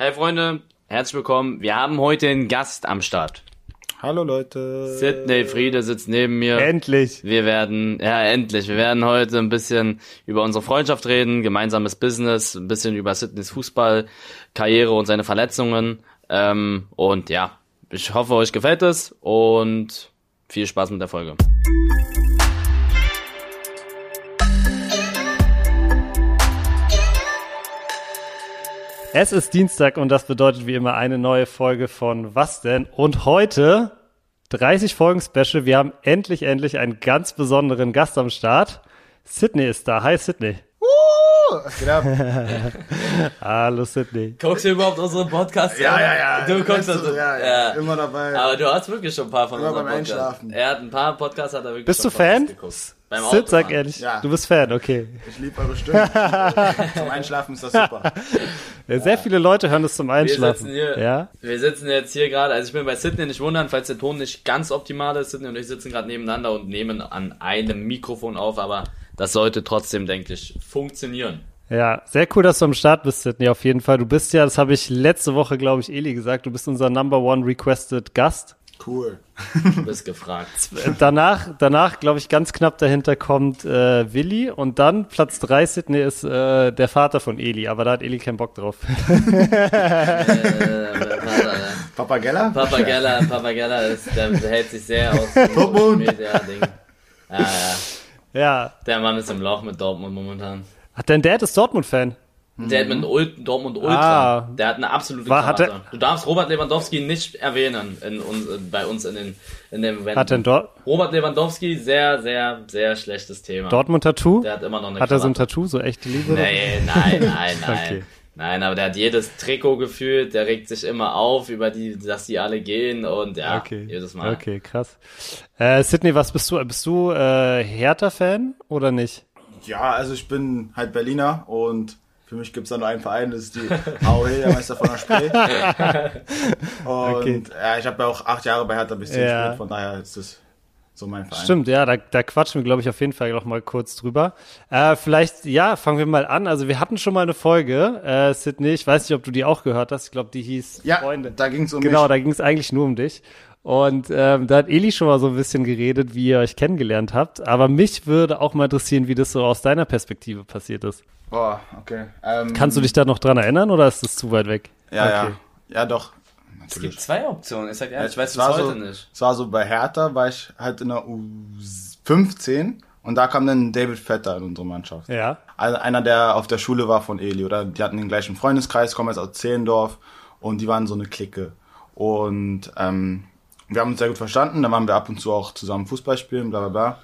Hey Freunde, herzlich willkommen. Wir haben heute einen Gast am Start. Hallo Leute. Sidney Friede sitzt neben mir. Endlich. Wir werden, ja endlich, wir werden heute ein bisschen über unsere Freundschaft reden, gemeinsames Business, ein bisschen über Sidneys Fußballkarriere und seine Verletzungen. Ähm, und ja, ich hoffe, euch gefällt es und viel Spaß mit der Folge. Es ist Dienstag und das bedeutet wie immer eine neue Folge von Was denn? Und heute 30 Folgen Special. Wir haben endlich, endlich einen ganz besonderen Gast am Start. Sydney ist da. Hi Sydney. Geht ab? Hallo Sydney. Guckst du überhaupt unsere Podcasts? Ja, ja, ja. Du guckst Weißt das. ja, ja, Immer dabei. Aber du hast wirklich schon ein paar von Immer unseren beim Podcasts. Einschlafen. Er hat ein paar Podcasts, hat er wirklich Bist schon du Fan? Podcasts geguckt. Beim Sid, sag Autofahren. ehrlich. Ja. Du bist Fan, okay. Ich liebe eure Stimme. Zum Einschlafen ist das super. Ja, sehr viele Leute hören das zum Wir Einschlafen. sitzen hier, Ja? wir sitzen jetzt hier gerade, also ich bin bei Sydney nicht wundern, falls der Ton nicht ganz optimal ist. Sydney und ich sitzen gerade nebeneinander und nehmen an einem Mikrofon auf, aber das sollte trotzdem, denke ich, funktionieren. Ja, sehr cool, dass du am Start bist, Sydney, auf jeden Fall. Du bist ja, das habe ich letzte Woche, glaube ich, Eli gesagt, du bist unser Number One Requested Gast. Cool. Du bist gefragt. Danach, danach glaube ich, ganz knapp dahinter kommt äh, Willi und dann Platz drei Sydney ist äh, der Vater von Eli, aber da hat Eli keinen Bock drauf. äh, Papa, Papagella? Papa Geller, Papa Geller ist, der hält sich sehr aus dem Dortmund. Ja, ja. ja. Der Mann ist im Loch mit Dortmund momentan. Hat dein Dad ist Dortmund-Fan? Der hat mit Ult Dortmund Ultra. Ah. Der hat eine absolute War- hat Krawatte. Du darfst Robert Lewandowski nicht erwähnen in uns, bei uns in den in dem Event. Hat denn Dor Robert Lewandowski, sehr, sehr, sehr schlechtes Thema. Dortmund-Tattoo? Der hat immer noch eine Hat er so ein Krawatte. Tattoo, so echte Liebe? Nee, nein, nein, nein. Okay. Nein, aber der hat jedes Trikot gefühlt, der regt sich immer auf über die, dass die alle gehen und ja, Okay, jedes Mal. okay, krass. Äh, Sydney, was bist du? Bist du äh, Hertha-Fan oder nicht? Ja, also ich bin halt Berliner und für mich gibt's da nur einen Verein, das ist die AOE, der Meister von der Spree. Und Okay. ja, ich habe ja auch acht Jahre bei Hertha BSC Ja. gespielt, von daher ist das so mein Verein. Stimmt, ja, da, da quatschen wir, glaube ich, auf jeden Fall noch mal kurz drüber. Äh, vielleicht, ja, fangen wir mal an. Also wir hatten schon mal eine Folge, äh, Sydney, ich weiß nicht, ob du die auch gehört hast. Ich glaube, die hieß Ja, Freunde. da ging's um Genau, mich. da ging es eigentlich nur um dich. Und ähm, da hat Eli schon mal so ein bisschen geredet, wie ihr euch kennengelernt habt. Aber mich würde auch mal interessieren, wie das so aus deiner Perspektive passiert ist. Boah, okay. Ähm, Kannst du dich da noch dran erinnern oder ist das zu weit weg? Ja, Okay. ja. Ja, doch. Es gibt Natürlich. zwei Optionen, ich sag ehrlich, ich weiß Es heute so, nicht. Es war so bei Hertha, war ich halt in der U15 und da kam dann David Vetter in unsere Mannschaft. Ja. Also einer, der auf der Schule war von Eli, oder die hatten den gleichen Freundeskreis, kommen jetzt aus Zehlendorf und die waren so eine Clique. Und ähm, wir haben uns sehr gut verstanden, dann waren wir ab und zu auch zusammen Fußball spielen, bla bla bla.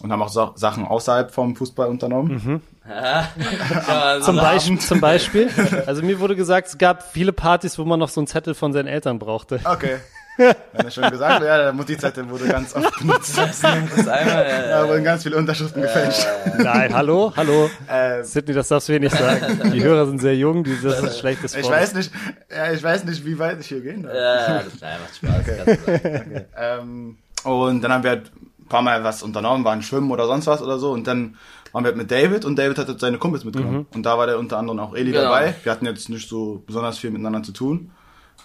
Und haben auch Sa Sachen außerhalb vom Fußball unternommen. Ja, Zum, so- Beispiel, zum Beispiel. Also mir wurde gesagt, es gab viele Partys, wo man noch so einen Zettel von seinen Eltern brauchte. Okay. Wenn er schon gesagt ja, der Mutti-Zettel wurde ganz oft benutzt. Das einmal, äh, Da wurden ganz viele Unterschriften gefälscht. Nein, hallo, hallo. Ähm, Sydney, das darfst du hier nicht sagen. Die Hörer sind sehr jung, die, das ist schlechtes Ich Wort. weiß nicht, ja, ich weiß nicht, wie weit ich hier gehen darf. ja, das nein, macht Spaß. du sagen. Ähm, und dann haben wir halt ein paar Mal was unternommen, waren schwimmen oder sonst was oder so. Und dann waren wir halt mit David und David hat halt seine Kumpels mitgenommen. Und da war der unter anderem auch Eli Genau. dabei. Wir hatten jetzt nicht so besonders viel miteinander zu tun.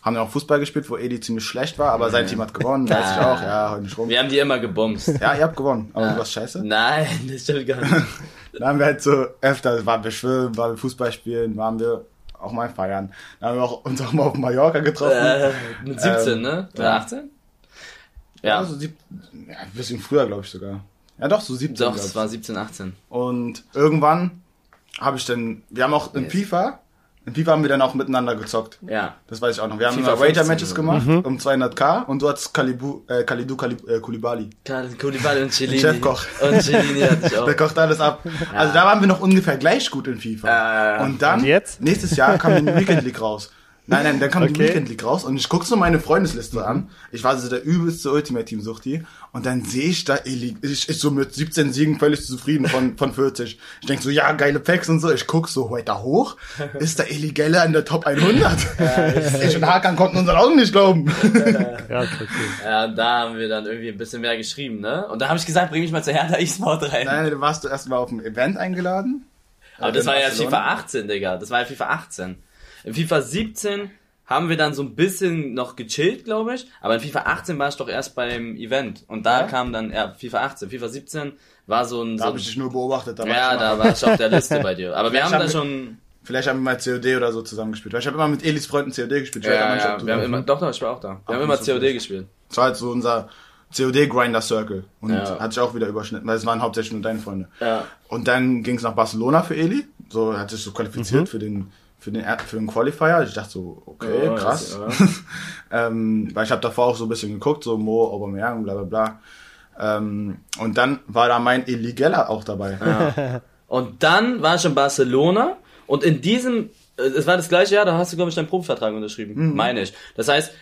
Haben ja auch Fußball gespielt, wo Eli ziemlich schlecht war, aber sein Team hat gewonnen, weiß ich auch. Ja, heute nicht rum. Wir haben die immer gebumst. Ja, ihr habt gewonnen, aber du warst scheiße. Nein, das stimmt gar nicht. Dann haben wir halt so öfter, waren wir schwimmen, waren wir Fußball spielen, waren wir auch mal feiern. Dann haben wir auch, uns auch mal auf Mallorca getroffen. Äh, mit 17, Ähm, ne? Oder ja. 18? Ja, Also sieb, ja, ein bisschen früher, glaube ich sogar. Ja, doch, so 17. doch, es war 17, 18. Und irgendwann habe ich dann, wir haben auch in Yes. FIFA, in FIFA haben wir dann auch miteinander gezockt. Ja. Das weiß ich auch noch. Wir haben FIFA immer Wager-Matches 15, gemacht Mhm. um 200k und du hattest Kalibu, äh, Kalidu Kalib, äh, Kulibali. Koulibaly und Cellini. Chefkoch. Und Cellini hatte ich auch. Der kocht alles ab. Also da waren wir noch ungefähr gleich gut in FIFA. Ja. Und dann, Und jetzt? nächstes Jahr kam die Weekend League raus. Nein, nein, dann kam die Okay. Weekend League raus und ich guck so meine Freundesliste an. Ich war so der übelste Ultimate Team Suchti und dann sehe ich da Eli, ich, ich so mit 17 Siegen völlig zufrieden von, von 40. Ich denk so, ja, geile Packs und so. Ich guck so weiter hoch, ist da Eli Geller in der Top 100. ich und Hakan konnten unseren Augen nicht glauben. Ja, okay. Ja, und da haben wir dann irgendwie ein bisschen mehr geschrieben, ne? Und da habe ich gesagt, bring mich mal zu Hertha E-Sport rein. Nein, du warst du erst mal auf dem Event eingeladen. Aber das war ja. FIFA 18, Digga. Das war ja FIFA 18. In FIFA 17 haben wir dann so ein bisschen noch gechillt, glaube ich. Aber in FIFA 18 war ich doch erst beim Event. Und da Ja? kam dann, ja, FIFA 18. FIFA 17 war so ein... Da so habe ich dich nur beobachtet. Da ja, da war ich auf der Liste bei dir. Aber wir haben da schon... Vielleicht haben wir mal COD oder so zusammengespielt. Weil ich habe immer mit Elis Freunden COD gespielt. Ja, ja, du wir haben immer, doch, doch, ich war auch da. Wir Ach, haben immer so COD gespielt. Das war halt so unser COD-Grinder Circle. Und Ja. hat sich auch wieder überschnitten, weil es waren hauptsächlich nur deine Freunde. Ja. Und dann ging es nach Barcelona für Eli. So hat sich so qualifiziert für den für den für den Qualifier. Ich dachte so, okay, Ja, krass. das- ähm, weil ich habe davor auch so ein bisschen geguckt, so Mo, Aubameyang, bla bla bla. Ähm, und dann war da mein Eli Geller auch dabei. Und dann war ich in Barcelona und in diesem, äh, es war das gleiche Jahr, da hast du, glaube ich, deinen Profivertrag unterschrieben. Meine ich. Das heißt,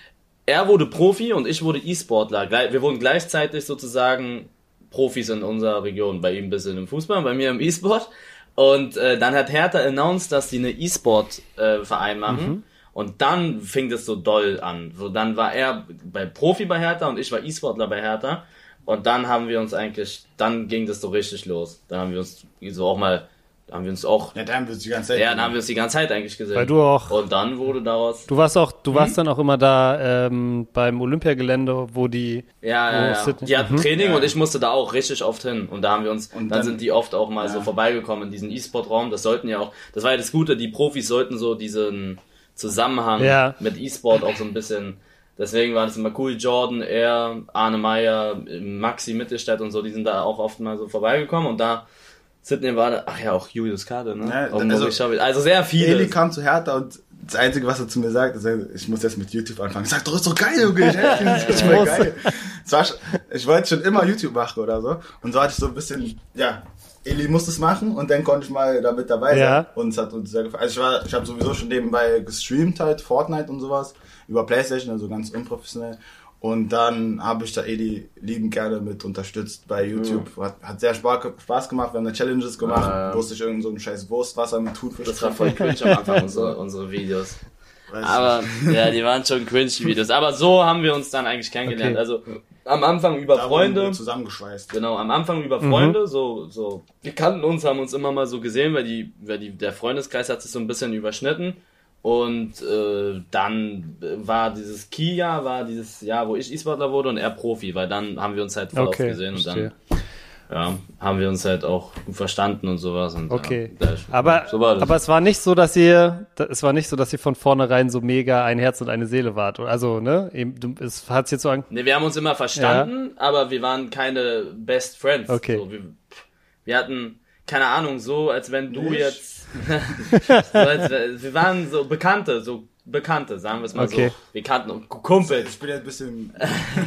er wurde Profi und ich wurde E-Sportler. Wir wurden gleichzeitig sozusagen Profis in unserer Region. Bei ihm ein bisschen im Fußball, bei mir im E-Sport. Und äh, dann hat Hertha announced, dass sie eine E-Sport-Verein machen. Und dann fing das so doll an. So, dann war er bei Profi bei Hertha und ich war E-Sportler bei Hertha. Und dann haben wir uns eigentlich, dann ging das so richtig los. Dann haben wir uns so auch mal, da haben wir uns auch, Ja, dann wird die ganze Zeit. ja, dann haben wir uns die ganze Zeit eigentlich gesehen. Weil du auch- Und dann wurde daraus, Du warst auch, du warst dann auch immer da ähm, beim Olympiagelände, wo die. ja, ja, ja. Die hatten Training Ja. und ich musste da auch richtig oft hin. Und da haben wir uns, Und dann, dann- sind die oft auch mal so Ja. vorbeigekommen in diesen E-Sport-Raum. Das sollten ja auch, das war ja das Gute, die Profis sollten so diesen Zusammenhang Ja. mit E-Sport auch so ein bisschen, deswegen war das immer cool. Jordan, er, Arne Meyer, Maxi Mittelstadt und so, die sind da auch oft mal so vorbeigekommen und da Sydney war da, ach ja, auch Julius Kade, ne? Ja, also- also sehr viele. Eli kam zu Hertha und das Einzige, was er zu mir sagt, ist, ich muss jetzt mit YouTube anfangen. Ich sag, doch, ist doch geil, Junge. Ich voll muss. geil. Es war, schon- ich wollte schon immer YouTube machen oder so. Und so hatte ich so ein bisschen, ja, Eli muss es machen und dann konnte ich mal damit dabei sein. Ja. Und es hat uns sehr gefallen. Also ich war, ich habe sowieso schon nebenbei gestreamt halt, Fortnite und sowas, über Playstation, also ganz unprofessionell. Und dann habe ich da Eli liebend gerne mit unterstützt bei YouTube. Hat, hat sehr Spaß, gemacht. Wir haben da Challenges gemacht. Ja. Musste ich irgend so ein scheiß Wurstwasser mit Thunfisch Das war voll cringe am Anfang, unsere, unsere Videos. Weiß Aber, ja, die waren schon cringe, Videos. Aber so haben wir uns dann eigentlich kennengelernt. Okay. Also, am Anfang über Da Freunde. zusammengeschweißt. Genau, am Anfang über Mhm. Freunde, so, so, wir kannten uns, haben uns immer mal so gesehen, weil die, weil die, der Freundeskreis hat sich so ein bisschen überschnitten. Und äh, dann war dieses Kia, war dieses Jahr, wo ich E-Sportler wurde und er Profi, weil dann haben wir uns halt voll Okay, gesehen und verstehe. dann ja, haben wir uns halt auch verstanden und sowas. Und, Okay. Ja, Aber, so aber es war nicht so, dass ihr, es war nicht so, dass ihr von vornherein so mega ein Herz und eine Seele wart. Also, ne? Eben, du, es hat jetzt so an, Ne, wir haben uns immer verstanden, aber wir waren keine Best Friends. Okay. So, wir, wir hatten, keine Ahnung, so als wenn du Nicht? jetzt. So als, wir waren so Bekannte, so Bekannte, sagen wir es mal Okay. so. Wir kannten Kumpels. Ich bin ja ein bisschen.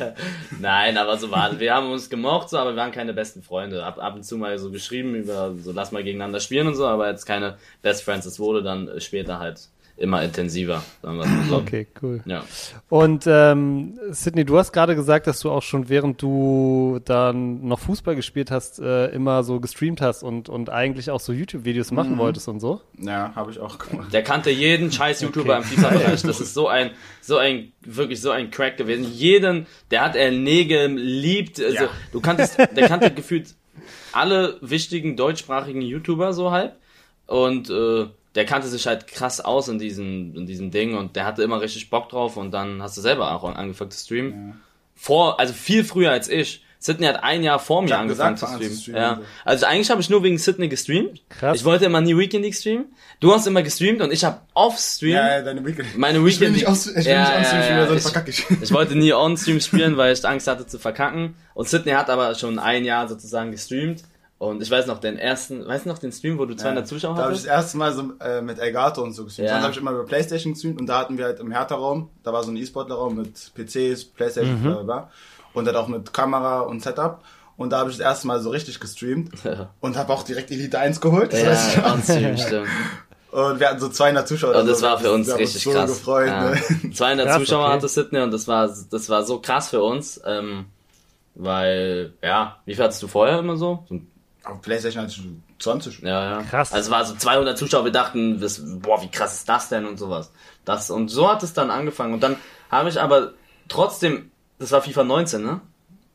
Nein, aber so war Wir haben uns gemocht, so, aber wir waren keine besten Freunde. Ab, ab und zu mal so geschrieben über, so lass mal gegeneinander spielen und so, aber jetzt keine Best Friends. Es wurde dann später halt immer intensiver, so. okay, cool. Ja. Und ähm, Sydney, du hast gerade gesagt, dass du auch schon während du dann noch Fußball gespielt hast, äh, immer so gestreamt hast und, und eigentlich auch so YouTube-Videos machen wolltest und so. Ja, habe ich auch gemacht. Der kannte jeden scheiß YouTuber im FIFA-Bereich. Das ist so ein, so ein, wirklich so ein Crack gewesen. Jeden, der hat er Nägel liebt. Also, Ja. du kanntest, der kannte gefühlt alle wichtigen deutschsprachigen YouTuber so halb. Und äh, der kannte sich halt krass aus in diesem, in diesem Ding und der hatte immer richtig Bock drauf und dann hast du selber auch angefangen zu streamen. Vor, also viel früher als ich. Sydney hat ein Jahr vor mir angefangen gesagt, zu streamen. streamen. Ja. Also eigentlich habe ich nur wegen Sydney gestreamt. Krass. Ich wollte immer nie Weekend League streamen. Du hast immer gestreamt und ich habe off-stream. Ja, ja, deine Weekend. Meine Ich will Weekend nicht aus, ich will Ja, nicht ja, aus, ich ja, will sonst ich- verkacke ich. Ich wollte nie on-stream spielen, weil ich Angst hatte zu verkacken. Und Sydney hat aber schon ein Jahr sozusagen gestreamt. Und ich weiß noch den ersten, weißt du noch den Stream, wo du 200 Zuschauer Da habe ich das hattest? erste Mal so äh, mit Elgato und so gestreamt. Ja. Sonst habe ich immer über Playstation gestreamt und da hatten wir halt im Hertha-Raum, da war so ein E-Sportler-Raum mit PCs, Playstation, bla bla bla. Und dann auch mit Kamera und Setup. Und da habe ich das erste Mal so richtig gestreamt Ja. und habe auch direkt Elite 1 geholt. Das weiß ich Ja, noch. on-stream, stimmt. Und wir hatten so 200 Zuschauer. Und das so. war für uns richtig so krass. gefreut. ja. Ne? 200 Krass, Zuschauer okay. hatte Sydney und das war, das war so krass für uns. Ähm, weil, ja, wie viel hattest du vorher immer so? so Auf Playstation hatte ich 20. Ja, ja. Krass. Also es war so 200 Zuschauer, wir dachten, das, boah, wie krass ist das denn und sowas. Das, und so hat es dann angefangen. Und dann habe ich aber trotzdem, das war FIFA 19, ne?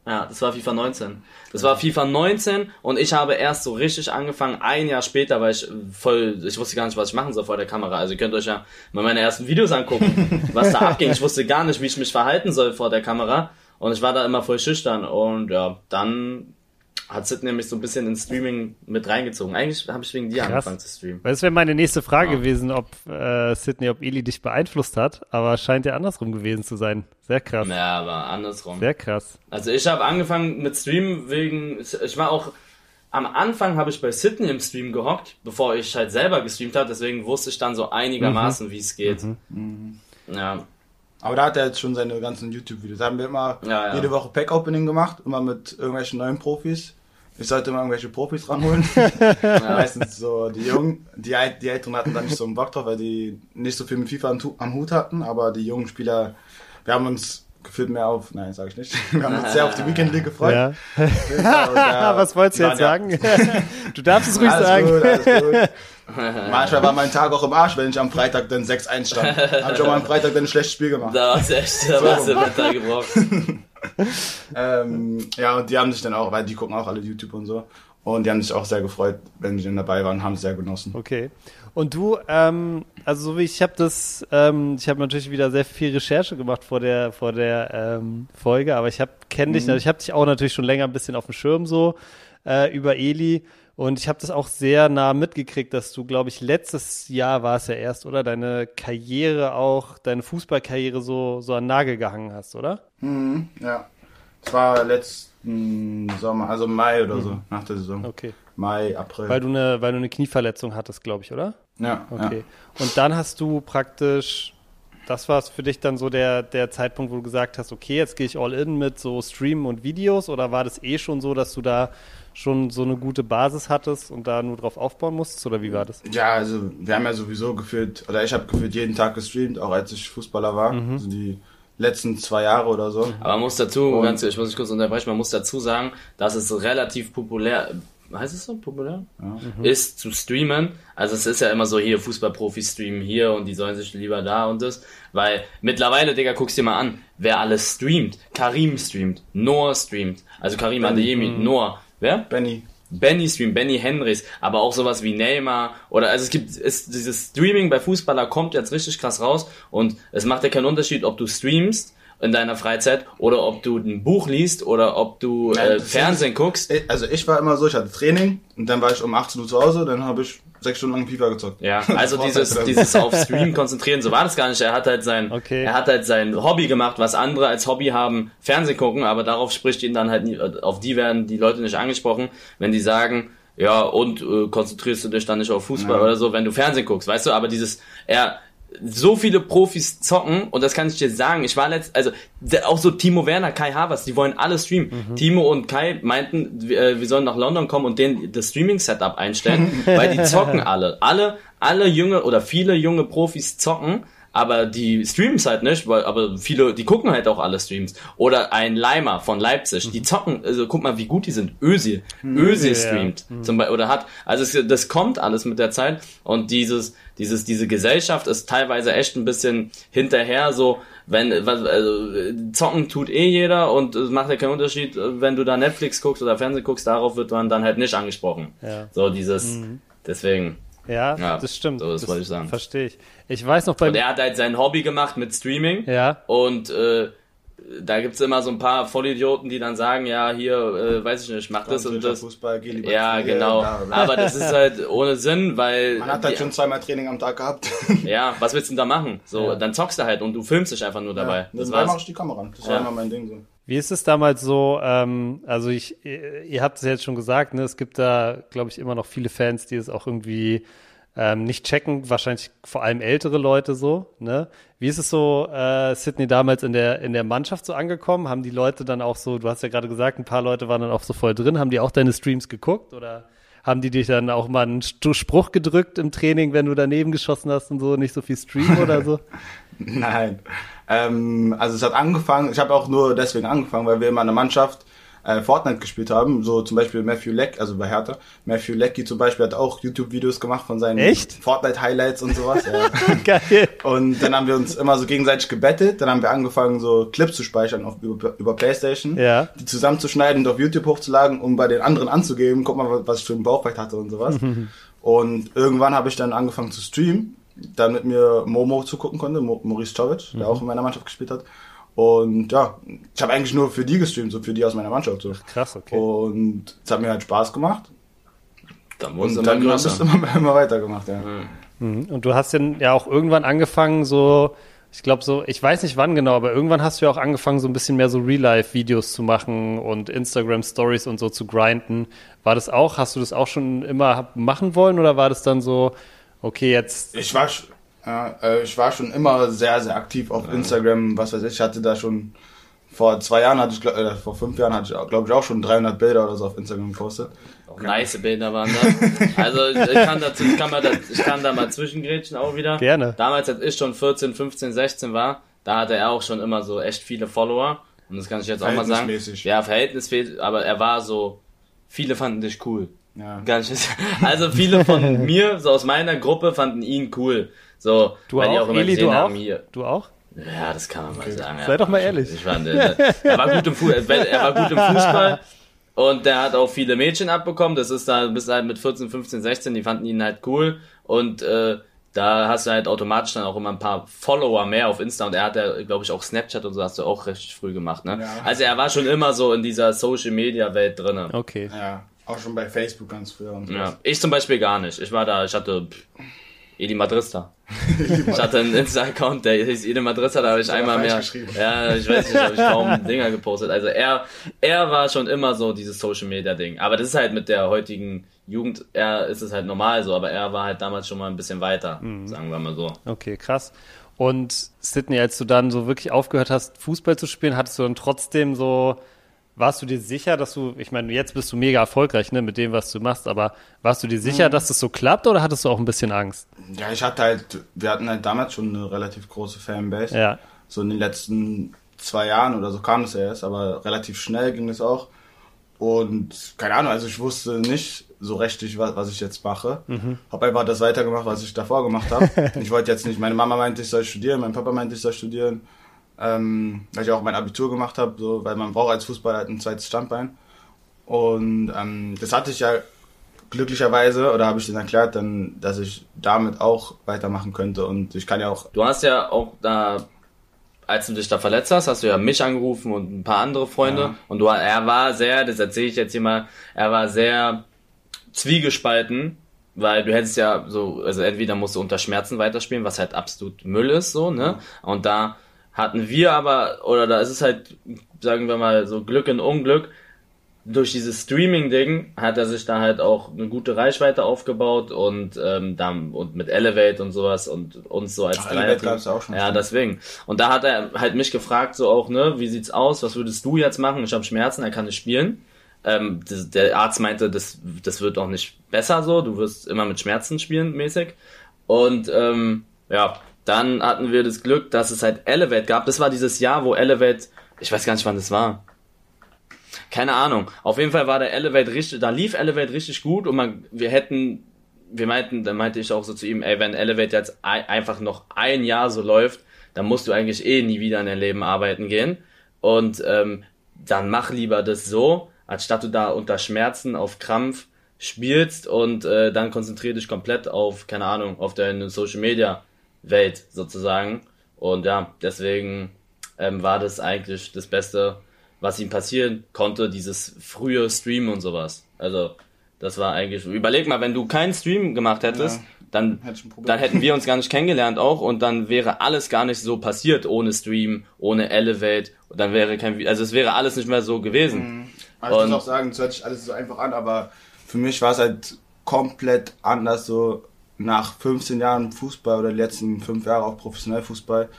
Ja, das war FIFA 19. Das war FIFA 19 und ich habe erst so richtig angefangen, ein Jahr später, weil ich voll, ich wusste gar nicht, was ich machen soll vor der Kamera. Also ihr könnt euch ja mal meine ersten Videos angucken, was da abging. Ich wusste gar nicht, wie ich mich verhalten soll vor der Kamera und ich war da immer voll schüchtern und ja, dann hat Sid nämlich so ein bisschen ins Streaming mit reingezogen. Eigentlich habe ich wegen dir Krass. angefangen zu streamen. Das wäre meine nächste Frage Ja. gewesen, ob äh, Sydney, ob Eli dich beeinflusst hat, aber scheint ja andersrum gewesen zu sein. Sehr krass. Ja, aber andersrum. Sehr krass. Also ich habe angefangen mit Streamen wegen, ich war auch, am Anfang habe ich bei Sydney im Stream gehockt, bevor ich halt selber gestreamt habe, deswegen wusste ich dann so einigermaßen, Mhm. wie es geht. Ja, Aber da hat er jetzt schon seine ganzen YouTube-Videos. Da haben wir immer Ja, ja. jede Woche Pack-Opening gemacht, immer mit irgendwelchen neuen Profis. Ich sollte immer irgendwelche Profis ranholen. Meistens so die Jungen, die, die Älteren hatten da nicht so einen Bock drauf, weil die nicht so viel mit FIFA am, Hut hatten, aber die jungen Spieler, wir haben uns gefühlt mehr auf, nein, sag ich nicht, wir haben uns sehr auf die Weekend League gefreut. Ja. Äh, Was wolltest du jetzt ja- sagen? du darfst es ruhig Alles sagen. gut, alles gut. Manchmal war mein Tag auch im Arsch, wenn ich am Freitag dann 6-1 stand. Hab ich auch mal am Freitag dann ein schlechtes Spiel gemacht. da war's echt, da war's der Mental gebrochen. Ähm, ja, und die haben sich dann auch, weil die gucken auch alle YouTube und so. Und die haben sich auch sehr gefreut, wenn die dann dabei waren, haben es sehr genossen. Okay. Und du, ähm, also so wie ich habe das, ähm, ich habe natürlich wieder sehr viel Recherche gemacht vor der vor der ähm, Folge, aber ich habe kenne dich, ich habe dich auch natürlich schon länger ein bisschen auf dem Schirm so äh, über Eli und ich habe das auch sehr nah mitgekriegt, dass du, glaube ich, letztes Jahr war es ja erst, oder deine Karriere auch, deine Fußballkarriere so so an Nagel gehangen hast, oder? Mhm, ja. Es war letzten Sommer, also Mai oder so, nach der Saison. Okay. Mai, April. Weil du eine weil du eine Knieverletzung hattest, glaube ich, oder? ja, Okay. Und dann hast du praktisch, das war für dich dann so der, der Zeitpunkt, wo du gesagt hast, okay, jetzt gehe ich all in mit so Streamen und Videos oder war das eh schon so, dass du da schon so eine gute Basis hattest und da nur drauf aufbauen musstest oder wie war das? ja. ja, also wir haben ja sowieso gefühlt, oder ich habe gefühlt jeden Tag gestreamt, auch als ich Fußballer war. Mhm. Also die letzten zwei Jahre oder so. Aber man muss dazu, Und- ganz, ich muss dich kurz unterbrechen, man muss dazu sagen, dass es relativ populär, heißt es so, populär? Ist zu streamen. Also es ist ja immer so, hier Fußballprofis streamen hier und die sollen sich lieber da und das. Weil mittlerweile, Digga, guck's dir mal an, wer alles streamt. Karim streamt, Noah streamt, also Karim Adeyemi, Noah, wer? Benny. Benny Stream, Benny Henrys, aber auch sowas wie Neymar oder also es gibt ist dieses Streaming bei Fußballer kommt jetzt richtig krass raus und es macht ja keinen Unterschied, ob du streamst in deiner Freizeit oder ob du ein Buch liest oder ob du Nein, äh, ist- Fernsehen guckst. Also ich war immer so, ich hatte Training und dann war ich um 18 Uhr zu Hause, dann habe ich sechs Stunden lang FIFA gezockt. Ja, also dieses, halt. dieses auf Stream konzentrieren, so war das gar nicht. Er hat halt sein, Okay. er hat halt sein Hobby gemacht, was andere als Hobby haben, Fernsehen gucken, aber darauf spricht ihn dann halt nie, auf die werden die Leute nicht angesprochen, wenn die sagen, ja, und äh, konzentrierst du dich dann nicht auf Fußball Ja. oder so, wenn du Fernsehen guckst, weißt du, aber dieses, er, so viele Profis zocken und das kann ich dir sagen. Ich war letzt, also auch so Timo Werner, Kai Havertz, die wollen alle streamen. Timo und Kai meinten, wir, äh, wir sollen nach London kommen und denen das Streaming-Setup einstellen, weil die zocken alle. Alle, alle junge oder viele junge Profis zocken. Aber die streamen halt nicht, weil, aber viele, die gucken halt auch alle Streams. Oder ein Leimer von Leipzig, die zocken, also guck mal, wie gut die sind. Özil. Özil ja. streamt zum Beispiel, oder hat, also es, das kommt alles mit der Zeit und dieses, dieses, diese Gesellschaft ist teilweise echt ein bisschen hinterher, so, wenn, also, zocken tut eh jeder und es macht ja keinen Unterschied, wenn du da Netflix guckst oder Fernsehen guckst, darauf wird man dann halt nicht angesprochen. Ja. So dieses, deswegen. Ja, Ja, das stimmt. so, das wollte ich sagen. Verstehe ich. Ich weiß noch beim Und er hat halt sein Hobby gemacht mit Streaming. Ja. Und äh, da gibt's immer so ein paar Vollidioten, die dann sagen, ja, hier, äh, weiß ich nicht, mach das und das. Fußball, geh lieber Ja, genau. Aber das ist halt ohne Sinn, weil. Man hat halt schon zweimal Training am Tag gehabt. ja, was willst du denn da machen? So, Ja. dann zockst du halt und du filmst dich einfach nur dabei. Ja, das war's. ich die Kamera. Das Ja. war immer mein Ding so. Wie ist es damals so? Ähm, also ich, ihr habt es jetzt schon gesagt, ne? Es gibt da, glaube ich, immer noch viele Fans, die es auch irgendwie ähm, nicht checken. Wahrscheinlich vor allem ältere Leute so. Ne? Wie ist es so, äh, Sydney damals in der in der Mannschaft so angekommen? Haben die Leute dann auch so? Du hast ja gerade gesagt, ein paar Leute waren dann auch so voll drin. Haben die auch deine Streams geguckt oder? Haben die dich dann auch mal einen Spruch gedrückt im Training, wenn du daneben geschossen hast und so, nicht so viel Stream oder so? Nein. Ähm, also es hat angefangen, ich habe auch nur deswegen angefangen, weil wir immer eine Mannschaft äh, Fortnite gespielt haben. So zum Beispiel Matthew Leck, also bei Hertha. Matthew Leckie zum Beispiel hat auch YouTube-Videos gemacht von seinen Echt? Fortnite-Highlights und sowas. Ja. Geil. Und dann haben wir uns immer so gegenseitig gebettelt. Dann haben wir angefangen, so Clips zu speichern auf, über, über Playstation, Ja. die zusammenzuschneiden und auf YouTube hochzuladen, um bei den anderen anzugeben, guck mal, was ich für einen Bauchfett hatte und sowas. und irgendwann habe ich dann angefangen zu streamen, damit mir Momo zugucken konnte, Mo Maurice Czovic, der auch in meiner Mannschaft gespielt hat. Und ja, ich habe eigentlich nur für die gestreamt, so für die aus meiner Mannschaft. So. Krass, okay. Und es hat mir halt Spaß gemacht. Dann hast du es größer. immer, immer weitergemacht, ja. Mhm. Und du hast dann ja auch irgendwann angefangen, so, ich glaube so, ich weiß nicht wann genau, aber irgendwann hast du ja auch angefangen, so ein bisschen mehr so Real-Life-Videos zu machen und Instagram-Stories und so zu grinden. War das auch, hast du das auch schon immer machen wollen oder war das dann so, okay, jetzt, Ich war, ja, äh, ich war schon immer sehr, sehr aktiv auf Instagram, was weiß ich. Ich hatte da schon, vor zwei Jahren hatte ich, äh, vor fünf Jahren hatte ich, glaube ich, auch schon 300 Bilder oder so auf Instagram gepostet. Auch nice Bilder waren das. Also ich kann, dazu, ich, kann mal da, ich kann da mal zwischengrätschen auch wieder. Gerne. Damals, als ich schon 14, 15, 16 war, da hatte er auch schon immer so echt viele Follower. Und das kann ich jetzt auch mal sagen. Verhältnismäßig. Ja, verhältnismäßig, aber er war so, viele fanden dich cool. Ja. Ich jetzt- Also viele von mir, so aus meiner Gruppe, fanden ihn cool. So, du weil die auch, immer Eli, gesehen du auch? haben, hier. Du auch? Ja, das kann man mal sagen. Sei ja. doch mal ehrlich. Ich fand, er, er war gut im Fußball. Er war gut im Fußball. Und der hat auch viele Mädchen abbekommen. Das ist da bis halt mit 14, 15, 16, die fanden ihn halt cool. Und äh, da hast du halt automatisch dann auch immer ein paar Follower mehr auf Insta. Und er hat ja, glaube ich, auch Snapchat und so hast du auch recht früh gemacht. Ne? Ja. Also er war schon immer so in dieser Social Media Welt drinne. Okay. Ja, auch schon bei Facebook ganz früher und so. Ja. Ich zum Beispiel gar nicht. Ich war da, ich hatte pff, Edi Madrista. ich hatte einen Insta-Account, der hieß Edi Madrista, da habe ich einmal mehr. geschrieben. Ja, ich weiß nicht, habe ich kaum Dinger gepostet. Also er, er war schon immer so dieses Social Media Ding. Aber das ist halt mit der heutigen Jugend, er ist es halt normal so, aber er war halt damals schon mal ein bisschen weiter, sagen wir mal so. Okay, krass. Und Sydney, als du dann so wirklich aufgehört hast, Fußball zu spielen, hattest du dann trotzdem so, warst du dir sicher, dass du, ich meine, jetzt bist du mega erfolgreich, ne, mit dem, was du machst, aber warst du dir sicher, Mhm. dass das so klappt oder hattest du auch ein bisschen Angst? Ja, ich hatte halt, wir hatten halt damals schon eine relativ große Fanbase. Ja. So in den letzten zwei Jahren oder so kam es erst, aber relativ schnell ging es auch. Und keine Ahnung, also ich wusste nicht so richtig, was, was ich jetzt mache. Hab einfach das weitergemacht, was ich davor gemacht habe. ich wollte jetzt nicht, meine Mama meinte, ich soll studieren, mein Papa meinte, ich soll studieren. Ähm, weil ich auch mein Abitur gemacht habe, so, weil man braucht als Fußballer halt ein zweites Standbein. Und ähm, das hatte ich ja glücklicherweise, oder habe ich denen erklärt, dann, dass ich damit auch weitermachen könnte. Und ich kann ja auch Du hast ja auch da, als du dich da verletzt hast, hast du ja mich angerufen und ein paar andere Freunde. Ja. Und du, er war sehr, das erzähle ich jetzt hier mal, er war sehr zwiegespalten, weil du hättest ja so, also entweder musst du unter Schmerzen weiterspielen, was halt absolut Müll ist, so, ne? Und da hatten wir aber, oder da ist es halt, sagen wir mal, so Glück in Unglück, durch dieses Streaming-Ding hat er sich da halt auch eine gute Reichweite aufgebaut und ähm, dann und mit Elevate und sowas und uns so als Ach, Elevate gab's auch schon. Ja, deswegen. Und da hat er halt mich gefragt, so auch, ne, wie sieht's aus? Was würdest du jetzt machen? Ich habe Schmerzen, er kann nicht spielen. Ähm, der Arzt meinte, das, das wird auch nicht besser so, du wirst immer mit Schmerzen spielen, mäßig. Und ähm, ja, dann hatten wir das Glück, dass es halt Elevate gab. Das war dieses Jahr, wo Elevate, ich weiß gar nicht, wann das war. Keine Ahnung. Auf jeden Fall war der Elevate richtig, da lief Elevate richtig gut und man, wir hätten, wir meinten, dann meinte ich auch so zu ihm, ey, wenn Elevate jetzt ein, einfach noch ein Jahr so läuft, dann musst du eigentlich eh nie wieder in dein Leben arbeiten gehen. Und ähm, dann mach lieber das so, anstatt du da unter Schmerzen auf Krampf spielst und äh, dann konzentrier dich komplett auf, keine Ahnung, auf deine Social Media Welt sozusagen. Und ja, deswegen ähm, war das eigentlich das Beste, was ihm passieren konnte, dieses frühe Streamen und sowas. Also, das war eigentlich, überleg mal, wenn du keinen Stream gemacht hättest, Ja, dann, hätte dann hätten wir uns gar nicht kennengelernt auch und dann wäre alles gar nicht so passiert ohne Stream, ohne Elevate und dann wäre kein, also es wäre alles nicht mehr so gewesen. Also ich muss auch sagen, es hört sich alles so einfach an, aber für mich war es halt komplett anders, so nach 15 Jahren Fußball oder die letzten fünf Jahre auch professionell Fußball,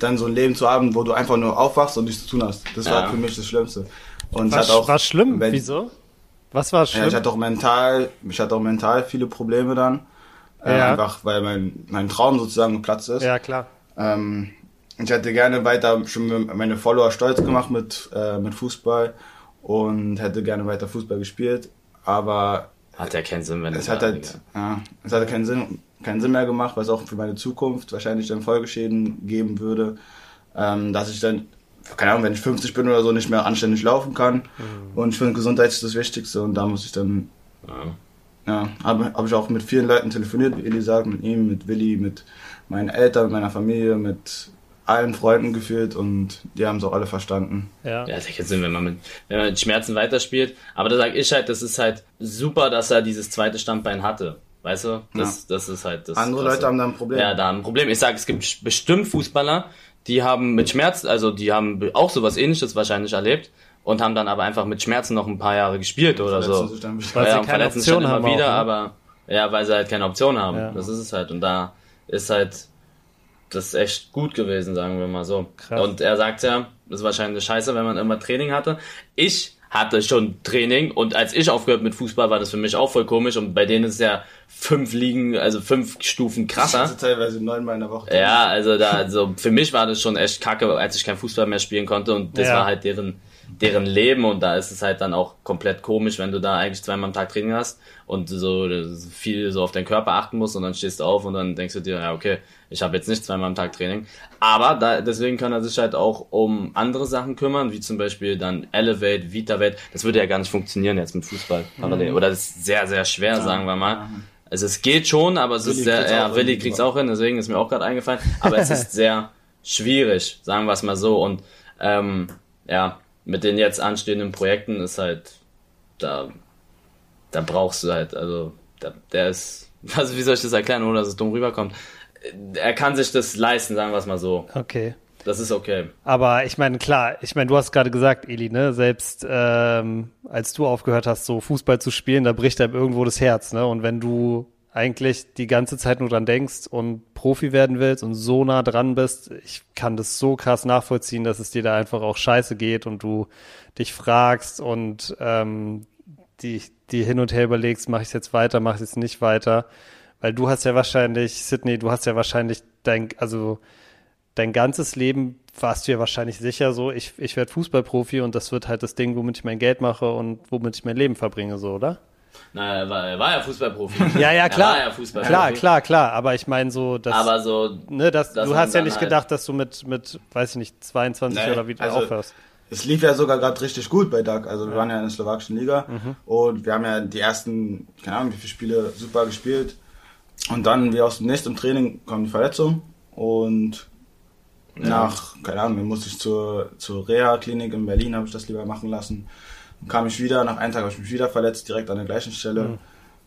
dann so ein Leben zu haben, wo du einfach nur aufwachst und nichts zu tun hast. Das Ja. war für mich das Schlimmste. Und hat auch, war schlimm. wenn- Wieso? Was war Ja, schlimm? ich hatte auch mental, ich hatte auch mental viele Probleme dann. Äh, Ja. Einfach weil mein, mein Traum sozusagen geplatzt ist. ja, klar. Ähm, ich hätte gerne weiter schon meine Follower stolz gemacht mit, äh, mit Fußball und hätte gerne weiter Fußball gespielt, aber hat ja keinen Sinn, wenn es hat halt, ja, es hatte keinen Sinn, keinen Sinn mehr gemacht, was auch für meine Zukunft wahrscheinlich dann Folgeschäden geben würde, ähm, dass ich dann keine Ahnung, wenn ich 50 bin oder so, nicht mehr anständig laufen kann. Mhm. Und ich finde, Gesundheit ist das Wichtigste und da muss ich dann, ja, ja habe hab ich auch mit vielen Leuten telefoniert, wie Eli sagt, mit ihm, mit Willi, mit meinen Eltern, mit meiner Familie, mit allen Freunden gefühlt und die haben es auch alle verstanden. Ja, ja das ergibt Sinn, wenn man mit, wenn man mit Schmerzen weiterspielt. Aber da sage ich halt, das ist halt super, dass er dieses zweite Standbein hatte. Weißt du? Das, ja. das ist halt das. Andere Leute haben da ein Problem. Ja, da haben ein Problem. Ich sage, es gibt bestimmt Fußballer, die haben mit Schmerz, also die haben auch sowas ähnliches wahrscheinlich erlebt und haben dann aber einfach mit Schmerzen noch ein paar Jahre gespielt oder so. Weil ja, sie keine Option immer wieder, auch, ne? aber ja, weil sie halt keine Option haben. Ja. Das ist es halt. Und da ist halt das ist echt gut gewesen, sagen wir mal so. Krass. Und er sagt ja, das ist wahrscheinlich scheiße, wenn man immer Training hatte. Ich hatte schon Training und als ich aufgehört mit Fußball, war das für mich auch voll komisch und bei denen ist ja fünf Ligen, also fünf Stufen krasser. Also teilweise neunmal in der Woche. Ja, also da, also für mich war das schon echt kacke, als ich kein Fußball mehr spielen konnte und das ja. war halt deren, deren Leben und da ist es halt dann auch komplett komisch, wenn du da eigentlich zweimal am Tag Training hast und so viel so auf deinen Körper achten musst und dann stehst du auf und dann denkst du dir, ja okay, ich habe jetzt nicht zweimal am Tag Training. Aber da, deswegen kann er sich halt auch um andere Sachen kümmern, wie zum Beispiel dann Elevate, VitaVate. Das würde ja gar nicht funktionieren jetzt mit Fußball parallel. Mhm. Oder das ist sehr, sehr schwer, ja. sagen wir mal. Also es geht schon, aber es Willi ist sehr, ja, Willi kriegt's auch hin, deswegen ist mir auch gerade eingefallen. Aber es ist sehr schwierig, sagen wir es mal so. Und ähm, ja, mit den jetzt anstehenden Projekten ist halt, da, da brauchst du halt, also da, der ist, also wie soll ich das erklären, ohne dass es dumm rüberkommt? er kann sich das leisten, sagen wir es mal so. Okay. Das ist okay. Aber ich meine, klar, ich meine, du hast gerade gesagt, Eli, ne, selbst ähm, als du aufgehört hast, so Fußball zu spielen, da bricht einem irgendwo das Herz, ne? Und wenn du eigentlich die ganze Zeit nur dran denkst und Profi werden willst und so nah dran bist, ich kann das so krass nachvollziehen, dass es dir da einfach auch scheiße geht und du dich fragst und ähm, die, die hin und her überlegst, mache ich es jetzt weiter, mache ich es nicht weiter. Weil du hast ja wahrscheinlich, Sydney, du hast ja wahrscheinlich dein, also dein ganzes Leben warst du ja wahrscheinlich sicher so, ich, ich werde Fußballprofi und das wird halt das Ding, womit ich mein Geld mache und womit ich mein Leben verbringe, so, oder? Na, er war, er war ja Fußballprofi. ja, ja, klar. Ja Fußballprofi. Klar, klar, klar. Aber ich meine so, dass, Aber so, ne, dass, du hast ja nicht halt gedacht, dass du mit, mit, weiß ich nicht, 22 nee, oder wie du also, aufhörst. Es lief ja sogar gerade richtig gut bei DAG. Also wir waren ja in der slowakischen Liga mhm. und wir haben ja die ersten, keine Ahnung, wie viele Spiele super gespielt. Und dann, wie aus dem nächsten Training, kam die Verletzung und ja. nach, keine Ahnung, dann musste ich zur, zur Reha-Klinik in Berlin, habe ich das lieber machen lassen. Dann kam ich wieder, nach einem Tag habe ich mich wieder verletzt, direkt an der gleichen Stelle. Mhm.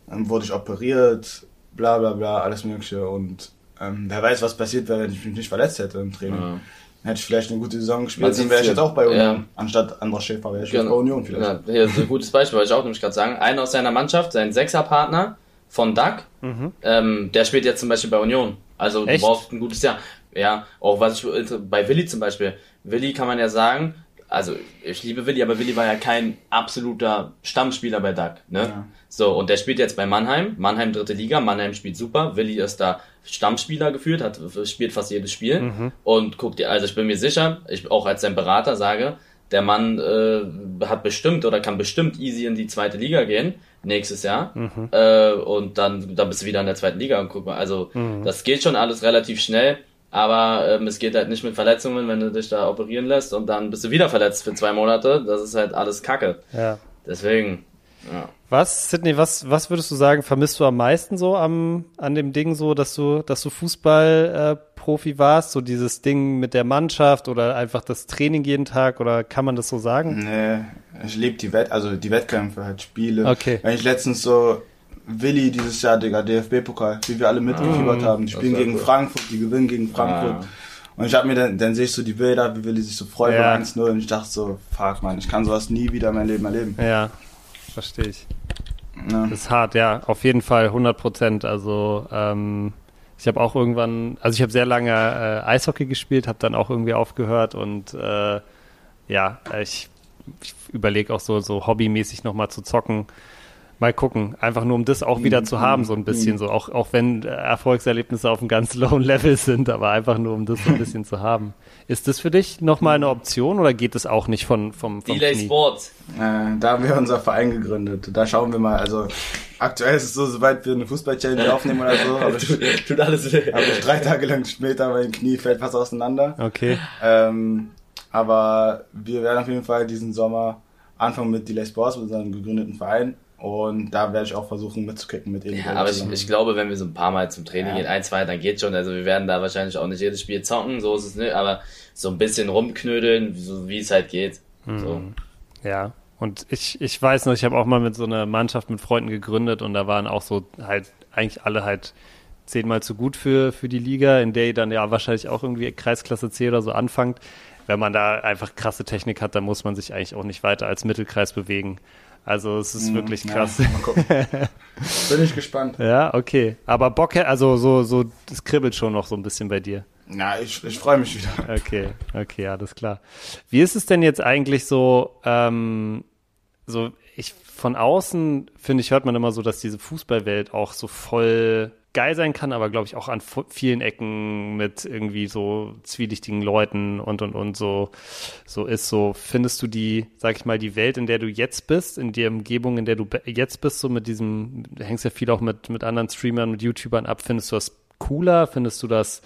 Dann wurde ich operiert, bla bla bla, alles mögliche. Und ähm, wer weiß, was passiert wäre, wenn ich mich nicht verletzt hätte im Training. Ja. Dann hätte ich vielleicht eine gute Saison gespielt, dann wäre ich jetzt auch bei Union. Ja. Anstatt Andras Schäfer wäre ich genau. bei Union vielleicht. Ja, ein gutes Beispiel, wollte ich auch nämlich gerade sagen. Einer aus seiner Mannschaft, sein Sechserpartner, von Duck, mhm. ähm, der spielt jetzt zum Beispiel bei Union. Also Echt? du brauchst ein gutes Jahr. Ja, auch was ich bei Willi zum Beispiel. Willi kann man ja sagen, also ich liebe Willi, aber Willi war ja kein absoluter Stammspieler bei Duck. Ne? Ja. So, und der spielt jetzt bei Mannheim, Mannheim dritte Liga, Mannheim spielt super, Willi ist da Stammspieler geführt, hat spielt fast jedes Spiel mhm. und guckt dir, also ich bin mir sicher, ich auch als sein Berater sage, der Mann äh, hat bestimmt oder kann bestimmt easy in die zweite Liga gehen nächstes Jahr. Mhm. Äh, und dann, dann bist du wieder in der zweiten Liga und guck mal. Also mhm. das geht schon alles relativ schnell. Aber ähm, es geht halt nicht mit Verletzungen, wenn du dich da operieren lässt und dann bist du wieder verletzt für zwei Monate. Das ist halt alles Kacke. Ja. Deswegen. Ja. Was, Sydney, was, was würdest du sagen, vermisst du am meisten so am, an dem Ding so, dass du, dass du Fußballprofi äh, warst, so dieses Ding mit der Mannschaft oder einfach das Training jeden Tag oder kann man das so sagen? Nee, ich liebe die Wett, also die Wettkämpfe, halt Spiele. Okay. Wenn ich letztens so Willi dieses Jahr, Digga, DFB-Pokal, wie wir alle mitgefiebert ah, haben. Die spielen gegen cool. Frankfurt, die gewinnen gegen Frankfurt. Ah. Und ich hab mir dann, dann sehe ich so die Bilder, wie Willi sich so freut ja. 1-0 und ich dachte so, fuck man, ich kann sowas nie wieder in meinem Leben erleben. Ja, verstehe ich. Ja. Das ist hart, ja, auf jeden Fall 100 Prozent. Also ähm, ich habe auch irgendwann, also ich habe sehr lange äh, Eishockey gespielt, habe dann auch irgendwie aufgehört und äh, ja, ich, ich überlege auch so, so hobbymäßig nochmal zu zocken Mal gucken, einfach nur um das auch wieder zu haben, so ein bisschen so, auch, auch wenn Erfolgserlebnisse auf einem ganz lowen Level sind, aber einfach nur um das so ein bisschen zu haben. Ist das für dich nochmal eine Option oder geht es auch nicht von, vom, vom Delay Knie? Sport. Äh, da haben wir unser Verein gegründet. Da schauen wir mal. Also aktuell ist es so, sobald wir eine Fußball-Challenge aufnehmen oder so, habe ich, Tut alles weh. hab ich drei Tage lang später mein Knie fällt fast auseinander. Okay, Ähm, aber wir werden auf jeden Fall diesen Sommer anfangen mit Delay Sports, mit unserem gegründeten Verein. Und da werde ich auch versuchen mitzukicken mit Eli. Ja, aber ich, ich glaube, wenn wir so ein paar Mal zum Training Ja. gehen, ein, zwei, dann geht schon. Also wir werden da wahrscheinlich auch nicht jedes Spiel zocken, so ist es nicht, aber so ein bisschen rumknödeln, so wie es halt geht. So. ja. Und ich, ich weiß noch, ich habe auch mal mit so einer Mannschaft mit Freunden gegründet und da waren auch so halt eigentlich alle halt zehnmal zu gut für, für die Liga, in der ihr dann ja wahrscheinlich auch irgendwie Kreisklasse C oder so anfangt. Wenn man da einfach krasse Technik hat, dann muss man sich eigentlich auch nicht weiter als Mittelkreis bewegen. Also es ist wirklich krass. Ja, mal gucken. Bin ich gespannt. Ja, okay. Aber Bock, also so, so, das kribbelt schon noch so ein bisschen bei dir. Ja, ich, ich freue mich wieder. Okay, okay, alles klar. Wie ist es denn jetzt eigentlich so, ähm, so ich von außen finde ich, hört man immer so, dass diese Fußballwelt auch so voll geil sein kann, aber glaube ich auch an vielen Ecken mit irgendwie so zwielichtigen Leuten und und und so so ist. So findest du die sag ich mal die Welt in der du jetzt bist in der Umgebung in der du jetzt bist so mit diesem hängst ja viel auch mit mit anderen Streamern mit YouTubern ab findest du das cooler? Findest du das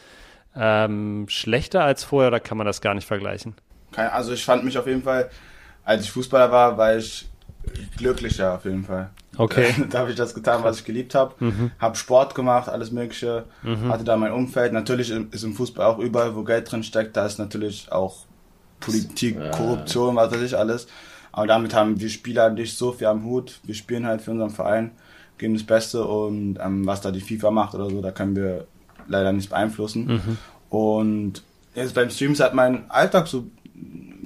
ähm, schlechter als vorher oder kann man das gar nicht vergleichen? Also ich fand mich auf jeden Fall, als ich Fußballer war, war ich glücklicher auf jeden Fall. Okay. da habe ich das getan, was ich geliebt habe. Hab Sport gemacht, alles Mögliche. Hatte da mein Umfeld. Natürlich ist im Fußball auch überall, wo Geld drin steckt, da ist natürlich auch Politik, Korruption, was weiß ich alles. Aber damit haben wir Spieler nicht so viel am Hut. Wir spielen halt für unseren Verein, geben das Beste und ähm, was da die FIFA macht oder so, da können wir leider nicht beeinflussen. Und jetzt beim Streams hat mein Alltag so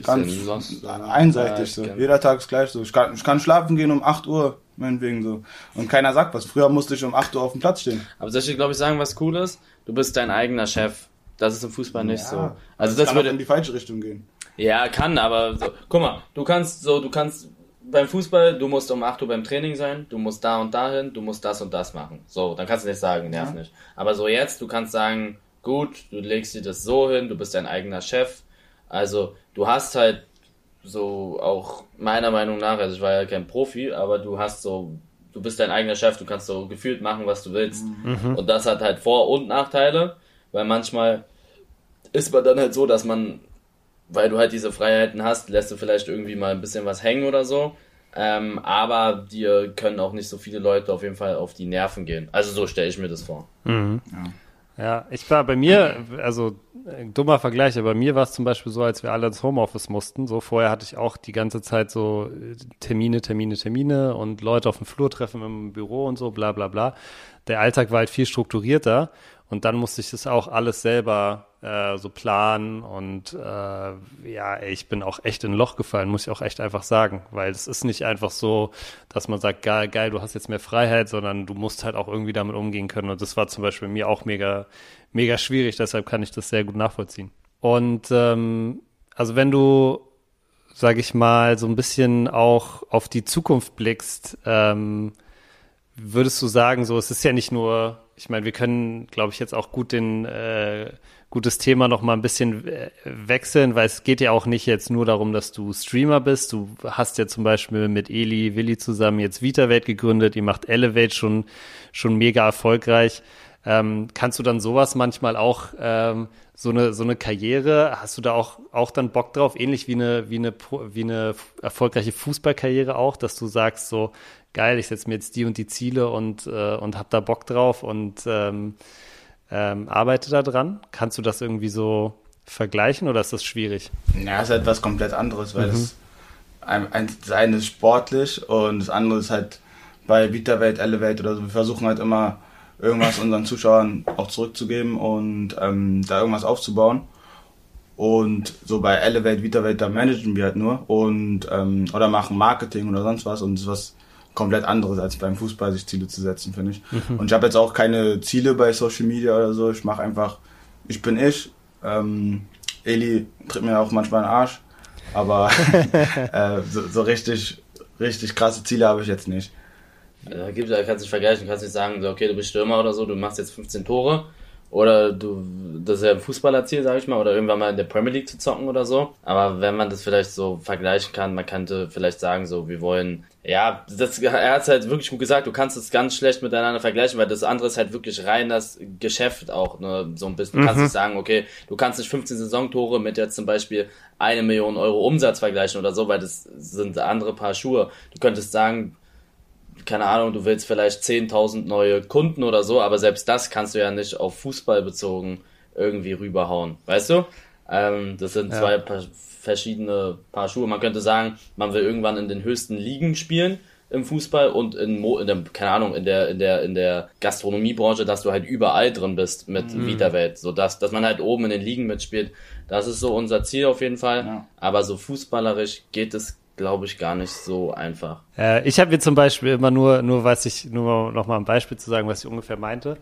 ganz sonst- einseitig so. Ja, Jeder Tag ist gleich so. Ich kann, ich kann schlafen gehen um 8 Uhr, meinetwegen so. Und keiner sagt was. Früher musste ich um 8 Uhr auf dem Platz stehen. Aber soll ich dir, glaube ich, sagen, was cool ist? Du bist dein eigener Chef. Das ist im Fußball nicht so. Also das kann auch würde, in die falsche Richtung gehen. Ja, kann, aber so, guck mal, du kannst so, du kannst beim Fußball, du musst um 8 Uhr beim Training sein, du musst da und dahin, du musst das und das machen. So, dann kannst du nicht sagen, nerv nicht. Aber so jetzt, du kannst sagen, gut, du legst dir das so hin, du bist dein eigener Chef. Also, du hast halt so auch meiner Meinung nach, also ich war ja kein Profi, aber du hast so, du bist dein eigener Chef, du kannst so gefühlt machen, was du willst. Und das hat halt Vor- und Nachteile, weil manchmal ist man dann halt so, dass man weil du halt diese Freiheiten hast, lässt du vielleicht irgendwie mal ein bisschen was hängen oder so. Ähm, aber dir können auch nicht so viele Leute auf jeden Fall auf die Nerven gehen. Also so stelle ich mir das vor. Ja, ich war bei mir, also äh, dummer Vergleich, aber bei mir war es zum Beispiel so, als wir alle ins Homeoffice mussten. So vorher hatte ich auch die ganze Zeit so äh, Termine, Termine, Termine und Leute auf dem Flur treffen im Büro und so, bla bla bla. Der Alltag war halt viel strukturierter und dann musste ich das auch alles selber äh, so planen und äh, ja, ich bin auch echt in ein Loch gefallen, muss ich auch echt einfach sagen, weil es ist nicht einfach so, dass man sagt, geil, geil, du hast jetzt mehr Freiheit, sondern du musst halt auch irgendwie damit umgehen können und das war zum Beispiel bei mir auch mega, mega schwierig, deshalb kann ich das sehr gut nachvollziehen. Und ähm, also wenn du, sag ich mal, so ein bisschen auch auf die Zukunft blickst, ähm, würdest du sagen, so, es ist ja nicht nur, ich meine, wir können, glaube ich, jetzt auch gut den, äh, gutes Thema noch mal ein bisschen äh, wechseln, weil es geht ja auch nicht jetzt nur darum, dass du Streamer bist. Du hast ja zum Beispiel mit Eli, Willi zusammen jetzt VitaWelt gegründet. Ihr macht Elevate schon, schon mega erfolgreich. Ähm, kannst du dann sowas manchmal auch ähm, so eine so eine Karriere? Hast du da auch auch dann Bock drauf, ähnlich wie eine wie eine wie eine erfolgreiche Fußballkarriere auch, dass du sagst so geil, ich setze mir jetzt die und die Ziele und äh, und hab da Bock drauf und ähm, ähm, arbeite da dran. Kannst du das irgendwie so vergleichen oder ist das schwierig? Ja, ist halt was komplett anderes, weil das ein, ein, das eine ist sportlich und das andere ist halt bei VitaWelt, Elevate oder so. Wir versuchen halt immer irgendwas unseren Zuschauern auch zurückzugeben und ähm, da irgendwas aufzubauen. Und so bei Elevate, VitaWelt, da managen wir halt nur und ähm, oder machen Marketing oder sonst was und das ist was komplett anderes als beim Fußball sich Ziele zu setzen, finde ich. Und ich habe jetzt auch keine Ziele bei Social Media oder so. Ich mache einfach, ich bin ich. Ähm, Eli tritt mir auch manchmal den Arsch, aber äh, so, so richtig, richtig krasse Ziele habe ich jetzt nicht. Da, gibt, da kannst du nicht vergleichen, du kannst nicht sagen, okay, du bist Stürmer oder so, du machst jetzt 15 Tore oder du, das ist ja ein Fußballerziel, sag ich mal, oder irgendwann mal in der Premier League zu zocken oder so. Aber wenn man das vielleicht so vergleichen kann, man könnte vielleicht sagen, so, wir wollen, ja, das, er hat es halt wirklich gut gesagt, du kannst es ganz schlecht miteinander vergleichen, weil das andere ist halt wirklich rein das Geschäft auch, ne, so ein bisschen. Du kannst nicht sagen, okay, du kannst nicht 15 Saisontore mit jetzt zum Beispiel eine Million Euro Umsatz vergleichen oder so, weil das sind andere Paar Schuhe. Du könntest sagen, keine Ahnung, du willst vielleicht 10.000 neue Kunden oder so, aber selbst das kannst du ja nicht auf Fußball bezogen irgendwie rüberhauen, weißt du? Ähm, das sind ja. zwei pa verschiedene Paar Schuhe. Man könnte sagen, man will irgendwann in den höchsten Ligen spielen im Fußball und in, Mo in der, keine Ahnung, in der, in der, in der Gastronomiebranche, dass du halt überall drin bist mit mhm. Vita-Welt, so dass, dass man halt oben in den Ligen mitspielt. Das ist so unser Ziel auf jeden Fall. Ja. Aber so fußballerisch geht es glaube ich, gar nicht so einfach. Äh, ich habe mir zum Beispiel immer nur, nur was ich, nur noch mal ein Beispiel zu sagen, was ich ungefähr meinte.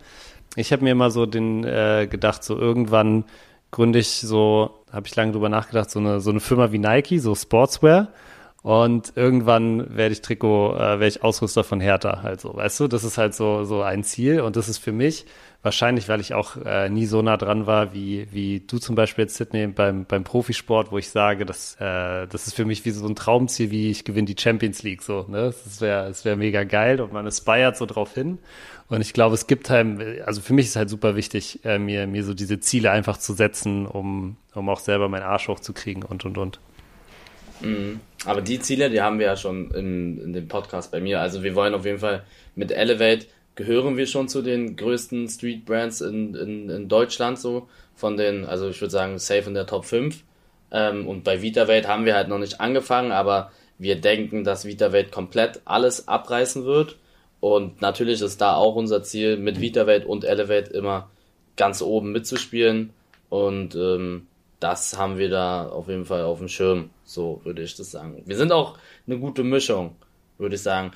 Ich habe mir immer so den äh, gedacht, so irgendwann gründe ich so, habe ich lange drüber nachgedacht, so eine, so eine Firma wie Nike, so Sportswear. Und irgendwann werde ich Trikot, äh, werde ich Ausrüster von Hertha, halt so, weißt du? Das ist halt so, so ein Ziel und das ist für mich Wahrscheinlich, weil ich auch äh, nie so nah dran war, wie, wie du zum Beispiel jetzt, Sydney, beim, beim Profisport, wo ich sage, dass, äh, das ist für mich wie so ein Traumziel, wie ich gewinne die Champions League. So, ne? Das wäre das wär mega geil und man aspired so drauf hin. Und ich glaube, es gibt halt, also für mich ist halt super wichtig, äh, mir, mir so diese Ziele einfach zu setzen, um, um auch selber meinen Arsch hochzukriegen und und und. Mhm. Aber die Ziele, die haben wir ja schon in, in dem Podcast bei mir. Also wir wollen auf jeden Fall mit Elevate gehören wir schon zu den größten Street Brands in, in, in Deutschland so. Von den, also ich würde sagen, safe in der Top 5. Ähm, und bei VitaWelt haben wir halt noch nicht angefangen, aber wir denken, dass VitaWelt komplett alles abreißen wird. Und natürlich ist da auch unser Ziel, mit VitaWelt und Elevate immer ganz oben mitzuspielen. Und ähm, das haben wir da auf jeden Fall auf dem Schirm, so würde ich das sagen. Wir sind auch eine gute Mischung, würde ich sagen.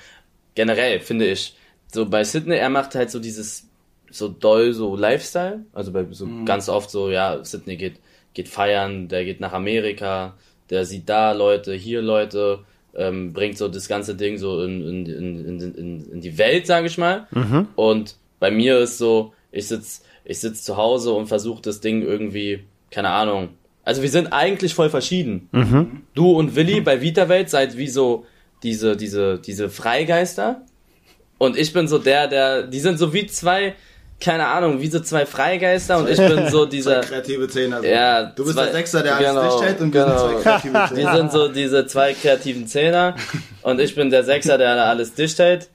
Generell finde ich, so bei Sydney, er macht halt so dieses so doll so Lifestyle, also bei so mhm. ganz oft so, ja, Sydney geht geht feiern, der geht nach Amerika, der sieht da Leute, hier Leute, ähm, bringt so das ganze Ding so in, in, in, in, in die Welt, sage ich mal. Mhm. Und bei mir ist so, ich sitz ich sitz zu Hause und versuche das Ding irgendwie, keine Ahnung. Also wir sind eigentlich voll verschieden. Mhm. Du und Willi bei VitaWelt seid wie so diese diese diese Freigeister und ich bin so der, der, die sind so wie zwei, keine Ahnung, wie so zwei Freigeister und ich bin so dieser. Zwei kreative Zehner. Ja, du bist zwei, der Sechser, der genau, alles dicht hält und wir genau. sind zwei kreative Zehner. Die sind so diese zwei kreativen Zehner und ich bin der Sechser, der alles dicht hält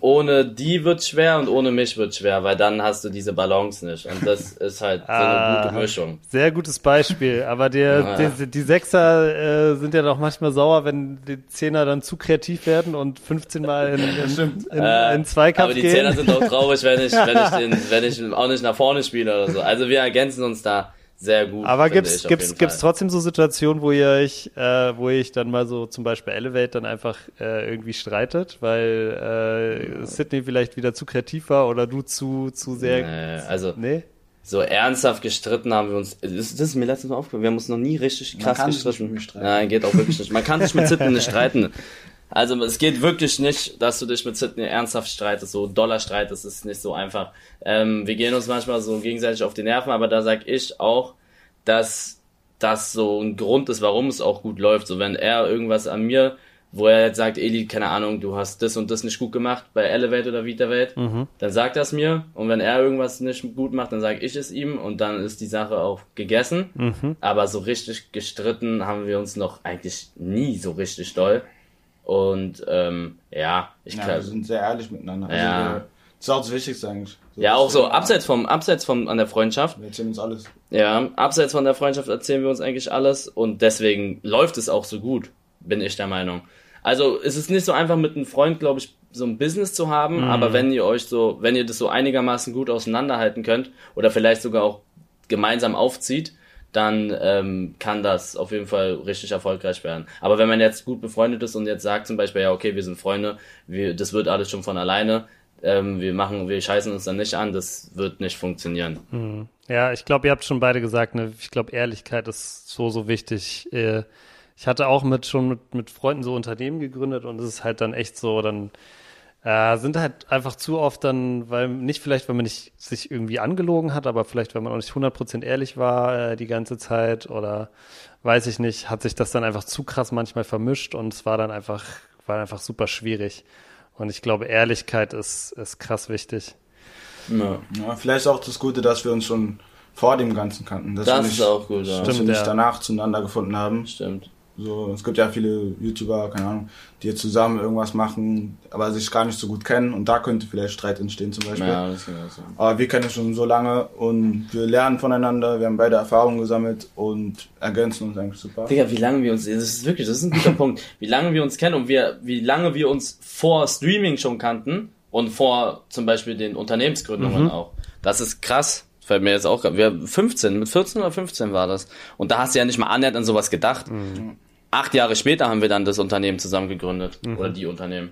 ohne die wird schwer und ohne mich wird schwer, weil dann hast du diese Balance nicht. Und das ist halt so eine ah, gute Mischung. Sehr gutes Beispiel. Aber der, ja. die, die Sechser äh, sind ja doch manchmal sauer, wenn die Zehner dann zu kreativ werden und 15 Mal in, in, in, äh, in Zweikampf gehen. Aber die Zehner sind auch traurig, wenn ich, wenn ich, den, wenn ich auch nicht nach vorne spiele oder so. Also wir ergänzen uns da sehr gut. Aber gibt's gibt's gibt's trotzdem so Situationen, wo ihr euch, äh, wo ihr euch dann mal so zum Beispiel Elevate dann einfach äh, irgendwie streitet, weil äh, Sydney vielleicht wieder zu kreativ war oder du zu zu sehr. Nee, also nee. So ernsthaft gestritten haben wir uns. Das, das ist mir letztens Mal aufgefallen. Wir haben uns noch nie richtig krass Man gestritten. Nein, geht auch wirklich nicht. Man kann sich mit Sydney nicht streiten. Also es geht wirklich nicht, dass du dich mit Sydney ernsthaft streitest, so Dollar streitest, ist nicht so einfach. Ähm, wir gehen uns manchmal so gegenseitig auf die Nerven, aber da sag ich auch, dass das so ein Grund ist, warum es auch gut läuft. So wenn er irgendwas an mir, wo er jetzt sagt, Eli, keine Ahnung, du hast das und das nicht gut gemacht bei Elevate oder VitaWelt, mhm. dann sagt er es mir. Und wenn er irgendwas nicht gut macht, dann sage ich es ihm und dann ist die Sache auch gegessen. Mhm. Aber so richtig gestritten haben wir uns noch eigentlich nie so richtig doll. Und ähm, ja, ich ja, glaube. Wir sind sehr ehrlich miteinander. Also ja. Wir, das ist auch das Wichtigste eigentlich. So ja, auch so abseits vom, abseits vom an der Freundschaft. Wir erzählen uns alles. Ja, abseits von der Freundschaft erzählen wir uns eigentlich alles und deswegen läuft es auch so gut, bin ich der Meinung. Also es ist nicht so einfach mit einem Freund, glaube ich, so ein Business zu haben, mhm. aber wenn ihr euch so, wenn ihr das so einigermaßen gut auseinanderhalten könnt oder vielleicht sogar auch gemeinsam aufzieht, dann ähm, kann das auf jeden Fall richtig erfolgreich werden. Aber wenn man jetzt gut befreundet ist und jetzt sagt zum Beispiel, ja, okay, wir sind Freunde, wir, das wird alles schon von alleine, ähm, wir machen, wir scheißen uns dann nicht an, das wird nicht funktionieren. Hm. Ja, ich glaube, ihr habt schon beide gesagt, ne? ich glaube, Ehrlichkeit ist so, so wichtig. Äh, ich hatte auch mit schon mit, mit Freunden so Unternehmen gegründet und es ist halt dann echt so, dann Äh, sind halt einfach zu oft dann, weil nicht vielleicht, weil man nicht sich irgendwie angelogen hat, aber vielleicht, weil man auch nicht 100% ehrlich war äh, die ganze Zeit oder weiß ich nicht, hat sich das dann einfach zu krass manchmal vermischt und es war dann einfach, war einfach super schwierig. Und ich glaube, Ehrlichkeit ist, ist krass wichtig. Ja. ja, vielleicht auch das Gute, dass wir uns schon vor dem Ganzen kannten. Das wir ist nicht, auch gut, ja. Dass wir Stimmt, nicht ja. danach zueinander gefunden haben. Stimmt. So, es gibt ja viele YouTuber, keine Ahnung, die jetzt zusammen irgendwas machen, aber sich gar nicht so gut kennen und da könnte vielleicht Streit entstehen zum Beispiel. Ja, das auch sein. Aber wir kennen uns schon so lange und wir lernen voneinander, wir haben beide Erfahrungen gesammelt und ergänzen uns eigentlich super. Digga, wie lange wir uns, das ist wirklich, das ist ein guter Punkt, wie lange wir uns kennen und wir, wie lange wir uns vor Streaming schon kannten und vor zum Beispiel den Unternehmensgründungen auch. Das ist krass. Fällt mir jetzt auch, wir 15, mit 14 oder 15 war das. Und da hast du ja nicht mal annähernd an sowas gedacht. Acht Jahre später haben wir dann das Unternehmen zusammen gegründet. Oder die Unternehmen.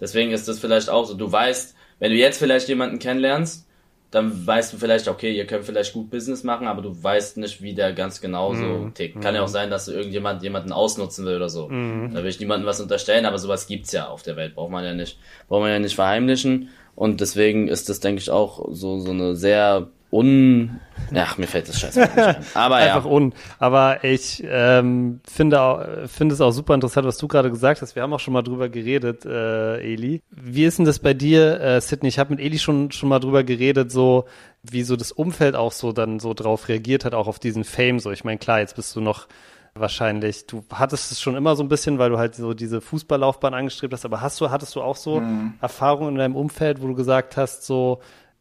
Deswegen ist das vielleicht auch so. Du weißt, wenn du jetzt vielleicht jemanden kennenlernst, dann weißt du vielleicht, okay, ihr könnt vielleicht gut Business machen, aber du weißt nicht, wie der ganz genau so tickt. Kann ja auch sein, dass du irgendjemand jemanden ausnutzen will oder so. Da will ich niemandem was unterstellen, aber sowas gibt's ja auf der Welt. Braucht man ja nicht, braucht man ja nicht verheimlichen. Und deswegen ist das, denke ich, auch so, so eine sehr un, ach, mir fällt das scheiße nicht ein. Aber Einfach ja. un. Aber ich ähm, finde, auch, finde es auch super interessant, was du gerade gesagt hast. Wir haben auch schon mal drüber geredet, äh, Eli. Wie ist denn das bei dir, äh, Sydney? Ich habe mit Eli schon, schon mal drüber geredet, so wie so das Umfeld auch so dann so drauf reagiert hat, auch auf diesen Fame. So, ich meine, klar, jetzt bist du noch wahrscheinlich, du hattest es schon immer so ein bisschen, weil du halt so diese Fußballlaufbahn angestrebt hast, aber hast du, hattest du auch so Erfahrungen in deinem Umfeld, wo du gesagt hast, so,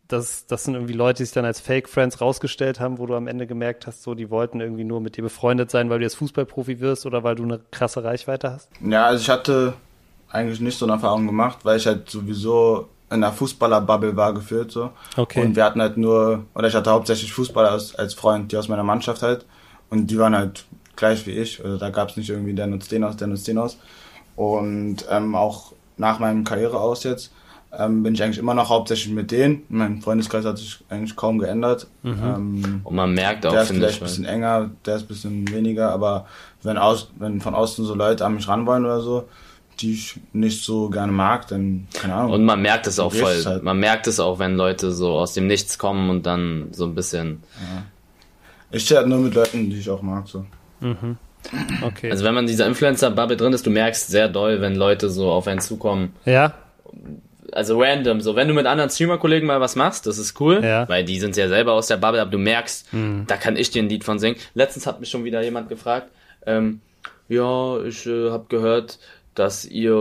das, das sind irgendwie Leute, die sich dann als Fake Friends rausgestellt haben, wo du am Ende gemerkt hast, so, die wollten irgendwie nur mit dir befreundet sein, weil du jetzt Fußballprofi wirst oder weil du eine krasse Reichweite hast? Ja, also ich hatte eigentlich nicht so eine Erfahrung gemacht, weil ich halt sowieso in der Fußballer-Bubble war geführt so. Okay. Und wir hatten halt nur, oder ich hatte hauptsächlich Fußballer als, als Freund, die aus meiner Mannschaft halt. Und die waren halt gleich wie ich. Also da gab es nicht irgendwie der nutzt den aus, der nutzt den aus. Und ähm, auch nach meinem Karriere aus jetzt ähm, bin ich eigentlich immer noch hauptsächlich mit denen. Mein Freundeskreis hat sich eigentlich kaum geändert. Ähm, Und man merkt auch, der ist vielleicht ich. ein bisschen enger, der ist ein bisschen weniger, aber wenn, aus, wenn von außen so Leute an mich ran wollen oder so, die ich nicht so gerne mag, dann, keine Ahnung. Und man merkt es auch voll. halt. Man merkt es auch, wenn Leute so aus dem Nichts kommen und dann so ein bisschen. ich stehe halt nur mit Leuten, die ich auch mag, so. Okay. Also wenn man in dieser Influencer-Bubble drin ist, du merkst sehr doll, wenn Leute so auf einen zukommen. ja, Also random, so wenn du mit anderen Streamer-Kollegen mal was machst, das ist cool, Ja. weil die sind ja selber aus der Bubble, aber du merkst, da kann ich dir ein Lied von singen. Letztens hat mich schon wieder jemand gefragt, ähm, ja, ich äh, habe gehört, dass ihr,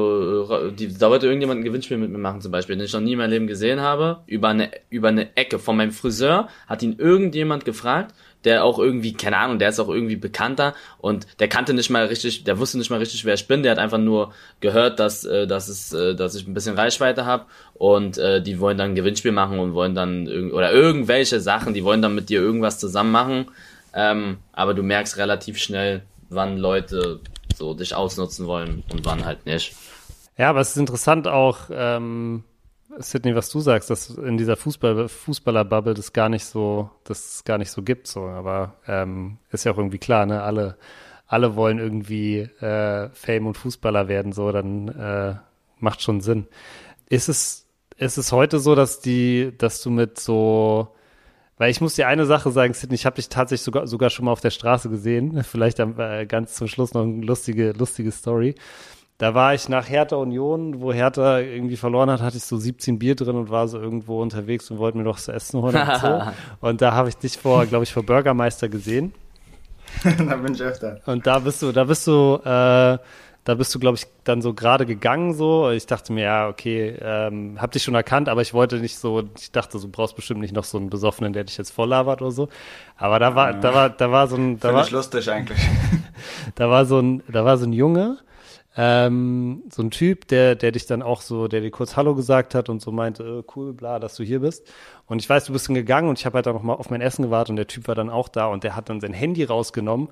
äh, die, da wollte irgendjemand ein Gewinnspiel mit mir machen zum Beispiel, den ich noch nie in meinem Leben gesehen habe, über eine, über eine Ecke von meinem Friseur, hat ihn irgendjemand gefragt, der auch irgendwie, keine Ahnung, der ist auch irgendwie bekannter und der kannte nicht mal richtig, der wusste nicht mal richtig, wer ich bin, der hat einfach nur gehört, dass, äh, dass, es, äh, dass ich ein bisschen Reichweite habe und äh, die wollen dann ein Gewinnspiel machen und wollen dann, irg oder irgendwelche Sachen, die wollen dann mit dir irgendwas zusammen machen, ähm, aber du merkst relativ schnell, wann Leute so dich ausnutzen wollen und wann halt nicht. Ja, aber es ist interessant auch, ähm, Sydney, was du sagst, dass in dieser Fußball Fußballer-Bubble das gar nicht so, das gar nicht so gibt. So, aber ähm, ist ja auch irgendwie klar, ne? Alle, alle wollen irgendwie äh, Fame und Fußballer werden, so, dann äh, macht schon Sinn. Ist es, ist es heute so, dass die, dass du mit so weil ich muss dir eine Sache sagen, Sidney, ich habe dich tatsächlich sogar, sogar schon mal auf der Straße gesehen. Vielleicht äh, ganz zum Schluss noch eine lustige, lustige Story. Da war ich nach Hertha Union, wo Hertha irgendwie verloren hat, hatte ich so 17 Bier drin und war so irgendwo unterwegs und wollte mir noch zu essen holen und so. Und da habe ich dich vor, glaube ich, vor Bürgermeister gesehen. da bin ich öfter. Und da bist du, da bist du, äh, da bist du, glaube ich, dann so gerade gegangen so. Ich dachte mir, ja, okay, ähm, hab dich schon erkannt, aber ich wollte nicht so, ich dachte, du brauchst bestimmt nicht noch so einen Besoffenen, der dich jetzt voll labert oder so. Aber da war, da war, da war so ein, da Finde war, ich lustig eigentlich. da war so ein, da war so ein Junge, ähm, so ein Typ, der, der dich dann auch so, der dir kurz Hallo gesagt hat und so meinte, äh, cool, bla, dass du hier bist. Und ich weiß, du bist dann gegangen und ich habe halt dann noch mal auf mein Essen gewartet und der Typ war dann auch da und der hat dann sein Handy rausgenommen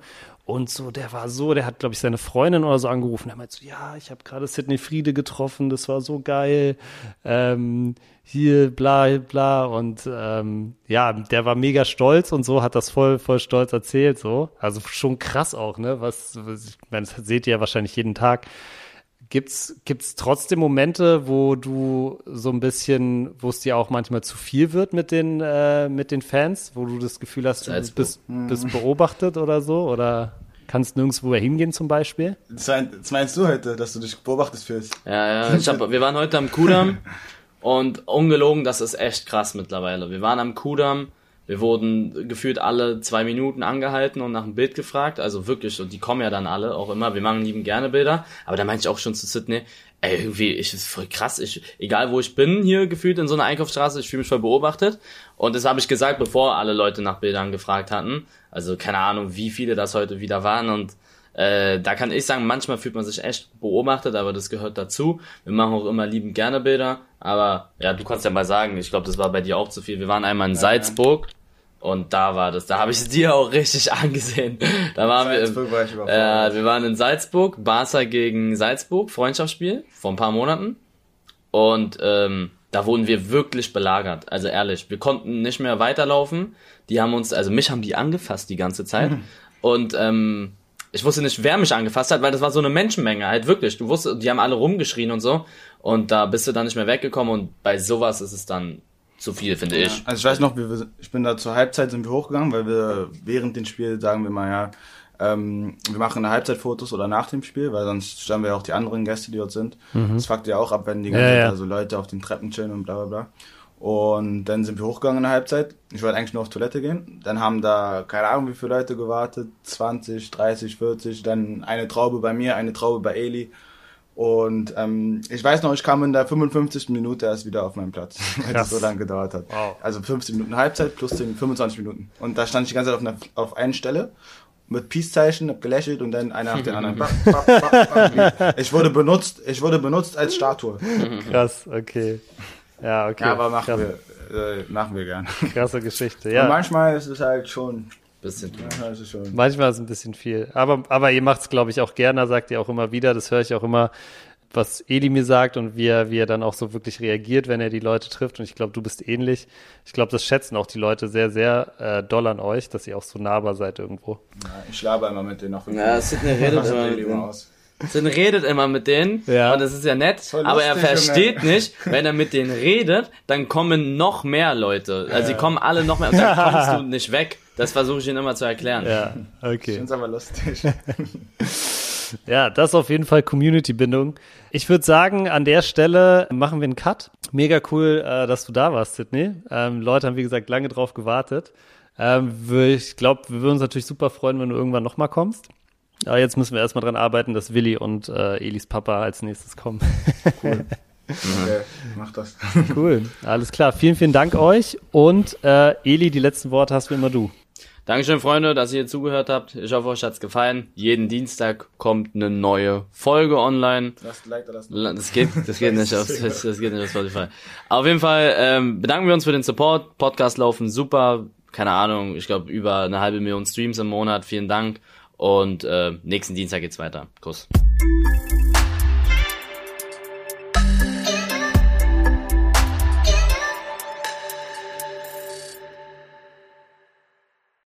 und so, der war so, der hat, glaube ich, seine Freundin oder so angerufen. Er meinte so, ja, ich habe gerade Sidney Friede getroffen, das war so geil. Ähm, hier, bla, bla. Und ähm, ja, der war mega stolz und so, hat das voll, voll stolz erzählt, so. Also schon krass auch, ne? Was, was ich meine, das seht ihr ja wahrscheinlich jeden Tag. Gibt's, gibt's trotzdem Momente, wo du so ein bisschen, wo es dir auch manchmal zu viel wird mit den, äh, mit den Fans, wo du das Gefühl hast, du Salzburg. bist, bist beobachtet oder so? Oder kannst nirgendwo hingehen zum Beispiel? Das meinst du heute, dass du dich beobachtet fühlst? Ja, ja, ich hab, wir waren heute am Kudamm und ungelogen, das ist echt krass mittlerweile. Wir waren am Kudamm, wir wurden gefühlt alle zwei Minuten angehalten und nach einem Bild gefragt, also wirklich, und die kommen ja dann alle auch immer, wir machen lieben gerne Bilder, aber da meinte ich auch schon zu Sydney, ey, irgendwie, ich ist voll krass, ich, egal wo ich bin hier gefühlt in so einer Einkaufsstraße, ich fühle mich voll beobachtet. Und das habe ich gesagt, bevor alle Leute nach Bildern gefragt hatten, also keine Ahnung, wie viele das heute wieder waren. Und äh, da kann ich sagen, manchmal fühlt man sich echt beobachtet, aber das gehört dazu. Wir machen auch immer liebend gerne Bilder, aber ja, du kannst ja mal sagen, ich glaube, das war bei dir auch zu viel. Wir waren einmal in Salzburg und da war das, da habe ich es dir auch richtig angesehen. Da waren Salzburg war ich wir, überfordert. äh, wir waren in Salzburg, Barca gegen Salzburg, Freundschaftsspiel vor ein paar Monaten und ähm, da wurden wir wirklich belagert. Also ehrlich, wir konnten nicht mehr weiterlaufen. Die haben uns, also mich haben die angefasst die ganze Zeit. Und ähm, ich wusste nicht, wer mich angefasst hat, weil das war so eine Menschenmenge, halt wirklich. Du wusstest, die haben alle rumgeschrien und so. Und da bist du dann nicht mehr weggekommen und bei sowas ist es dann zu viel, finde ich. Also ich weiß noch, wie wir, ich bin da zur Halbzeit sind wir hochgegangen, weil wir während dem Spiel sagen wir mal ja, ähm, wir machen eine Halbzeitfotos oder nach dem Spiel, weil sonst stören wir ja auch die anderen Gäste, die dort sind. Das fuckt ja auch ab, wenn die ganze Ja, Zeit ja. da so Leute auf den Treppen chillen und bla bla bla. Und dann sind wir hochgegangen in der Halbzeit. Ich wollte eigentlich nur auf Toilette gehen. Dann haben da, keine Ahnung, wie viele Leute gewartet. 20, 30, 40. Dann eine Traube bei mir, eine Traube bei Eli. Und ähm, ich weiß noch, ich kam in der 55. Minute erst wieder auf meinen Platz, weil es so lange gedauert hat. Wow. Also 15 Minuten Halbzeit plus 10, 25 Minuten. Und da stand ich die ganze Zeit auf, einer, auf einer Stelle mit Peace-Zeichen, hab gelächelt und dann einer nach dem anderen. Bap, bap, bap, bap. Ich wurde benutzt, ich wurde benutzt als Statue. Krass, okay. Ja, okay. Ja, aber machen Krass, wir, äh, machen wir gern. Krasse Geschichte, Und ja. manchmal ist es halt schon, Bisschen. manchmal ist es schon. Manchmal ist es ein bisschen viel. Aber, aber ihr macht es, glaube ich, auch gerne, sagt ihr auch immer wieder. Das höre ich auch immer, was Eli mir sagt und wie er, wie er dann auch so wirklich reagiert, wenn er die Leute trifft. Und ich glaube, du bist ähnlich. Ich glaube, das schätzen auch die Leute sehr, sehr äh, doll an euch, dass ihr auch so nahbar seid irgendwo. Ja, ich laber immer mit denen noch. Ja, Sidney redet immer mit denen. aus? Sidney redet immer mit denen Ja. und das ist ja nett, Voll aber er lustig, versteht Junge. nicht, wenn er mit denen redet, dann kommen noch mehr Leute. Also sie kommen alle noch mehr und dann kommst du nicht weg. Das versuche ich ihm immer zu erklären. Ja, Ich okay. find's aber lustig. Ja, das ist auf jeden Fall Community-Bindung. Ich würde sagen, an der Stelle machen wir einen Cut. Mega cool, äh, dass du da warst, Sydney. Ähm, Leute haben, wie gesagt, lange drauf gewartet. Ähm, ich glaube, wir würden uns natürlich super freuen, wenn du irgendwann nochmal kommst. Aber jetzt müssen wir erstmal dran arbeiten, dass Willi und äh, Elis Papa als nächstes kommen. Okay, mach das. cool, alles klar. Vielen, vielen Dank euch. Und äh, Eli, die letzten Worte hast wie immer du. Dankeschön, Freunde, dass ihr zugehört habt. Ich hoffe, euch hat's gefallen. Jeden Dienstag kommt eine neue Folge online. Lasst ein Like da, lasst Das geht, das geht nicht auf, das, das geht nicht auf Spotify. Auf jeden Fall ähm, bedanken wir uns für den Support. Podcast laufen super. Keine Ahnung, ich glaube über eine halbe Million Streams im Monat. Vielen Dank. Und äh, nächsten Dienstag geht's weiter. Kuss.